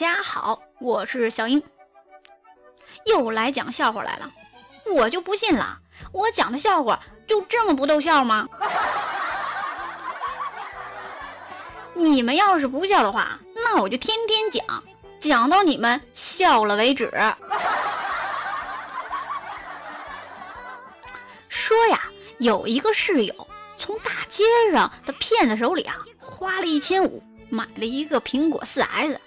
家好，我是小英，又来讲笑话来了。我就不信了，我讲的笑话就这么不逗笑吗？你们要是不笑的话，那我就天天讲，讲到你们笑了为止。说呀，有一个室友从大街上的骗子手里啊，花了一千五买了一个苹果四 S，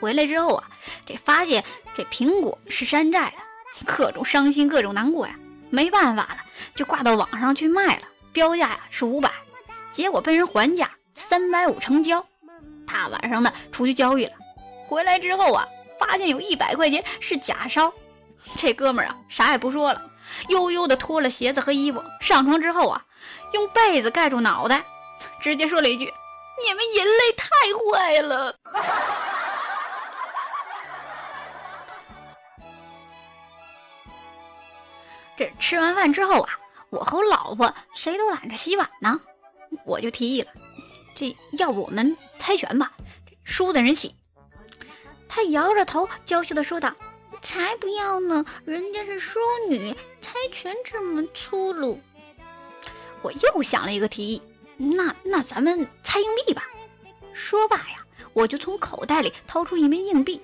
回来之后啊，这发现这苹果是山寨的，各种伤心，各种难过呀，没办法了，就挂到网上去卖了，标价呀是五百，结果被人还价。三百五成交，大晚上的出去交易了，回来之后啊，发现有一百块钱是假烧。这哥们儿啊，啥也不说了，悠悠的脱了鞋子和衣服，上床之后啊，用被子盖住脑袋，直接说了一句：“你们人类太坏了。”这吃完饭之后啊，我和我老婆谁都懒着洗碗呢，我就提议了。这要不我们猜拳吧，输的人洗。他摇着头，娇羞的说道：“才不要呢，人家是淑女，猜拳这么粗鲁。”我又想了一个提议，那那咱们猜硬币吧。说罢呀，我就从口袋里掏出一枚硬币。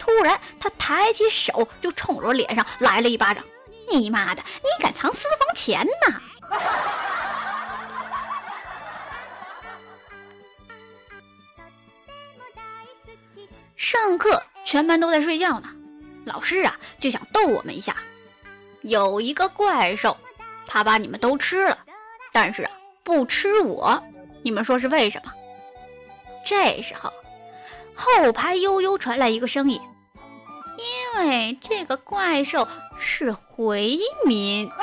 突然，他抬起手就冲着我脸上来了一巴掌：“你妈的，你敢藏私房钱呐！”上课，全班都在睡觉呢。老师啊，就想逗我们一下。有一个怪兽，他把你们都吃了，但是啊，不吃我。你们说是为什么？这时候，后排悠悠传来一个声音：“因为这个怪兽是回民。”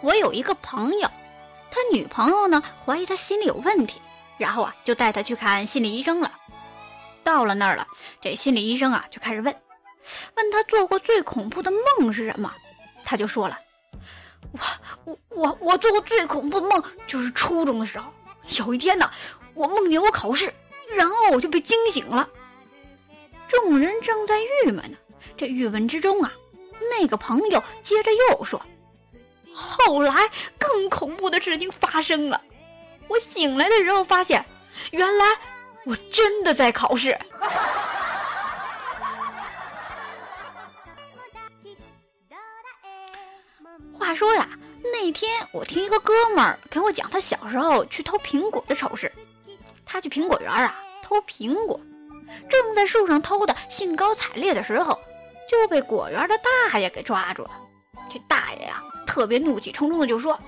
我有一个朋友，他女朋友呢，怀疑他心里有问题。然后啊，就带他去看心理医生了。到了那儿了，这心理医生啊就开始问，问他做过最恐怖的梦是什么？他就说了，我我我我做过最恐怖的梦就是初中的时候，有一天呢，我梦见我考试，然后我就被惊醒了。众人正在郁闷呢，这郁闷之中啊，那个朋友接着又说，后来更恐怖的事情发生了。我醒来的时候发现，原来我真的在考试。话说呀，那天我听一个哥们儿给我讲他小时候去偷苹果的丑事。他去苹果园啊偷苹果，正在树上偷的兴高采烈的时候，就被果园的大爷给抓住了。这大爷呀，特别怒气冲冲的就说：“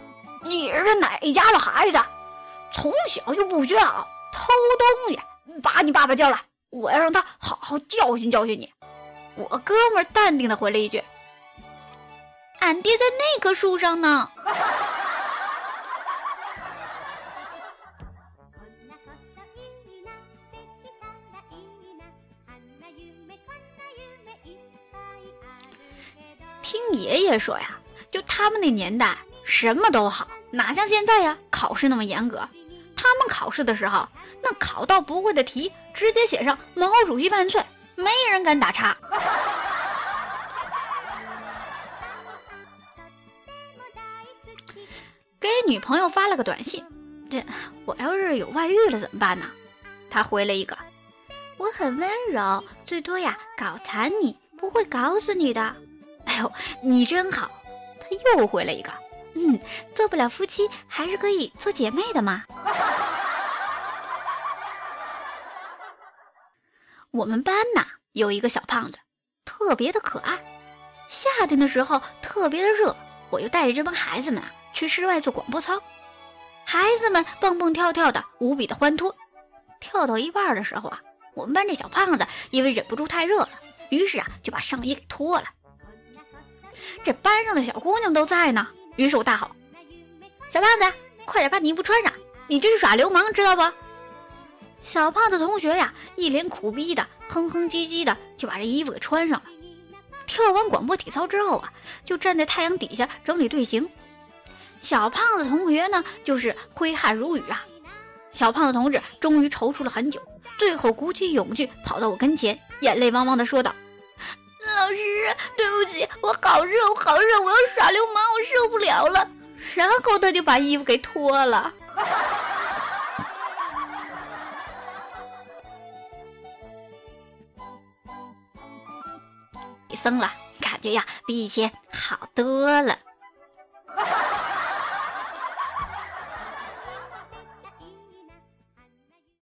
你是哪家的孩子？”从小就不学好，偷东西，把你爸爸叫来，我要让他好好教训教训你。我哥们淡定的回了一句：“俺爹在那棵树上呢。”听爷爷说呀，就他们那年代，什么都好，哪像现在呀，考试那么严格。他们考试的时候，那考到不会的题，直接写上“毛主席万岁”，没人敢打叉。女朋友发了个短信：“这我要是有外遇了怎么办呢？”他回了一个：“我很温柔，最多呀搞残你，不会搞死你的。”哎呦，你真好。他又回了一个。嗯，做不了夫妻，还是可以做姐妹的嘛。我们班呐有一个小胖子，特别的可爱。夏天的时候特别的热，我就带着这帮孩子们啊去室外做广播操。孩子们蹦蹦跳跳的，无比的欢脱。跳到一半的时候啊，我们班这小胖子因为忍不住太热了，于是啊就把上衣给脱了。这班上的小姑娘都在呢。于是我大吼：“小胖子，快点把你衣服穿上！你这是耍流氓，知道不？”小胖子同学呀，一脸苦逼的，哼哼唧唧的就把这衣服给穿上了。跳完广播体操之后啊，就站在太阳底下整理队形。小胖子同学呢，就是挥汗如雨啊。小胖子同志终于踌躇了很久，最后鼓起勇气跑到我跟前，眼泪汪汪的说道：“老师，对不起，我好热，我好热，我要耍流氓，我受不了了。”然后他就把衣服给脱了。你生了，感觉呀比以前好多了。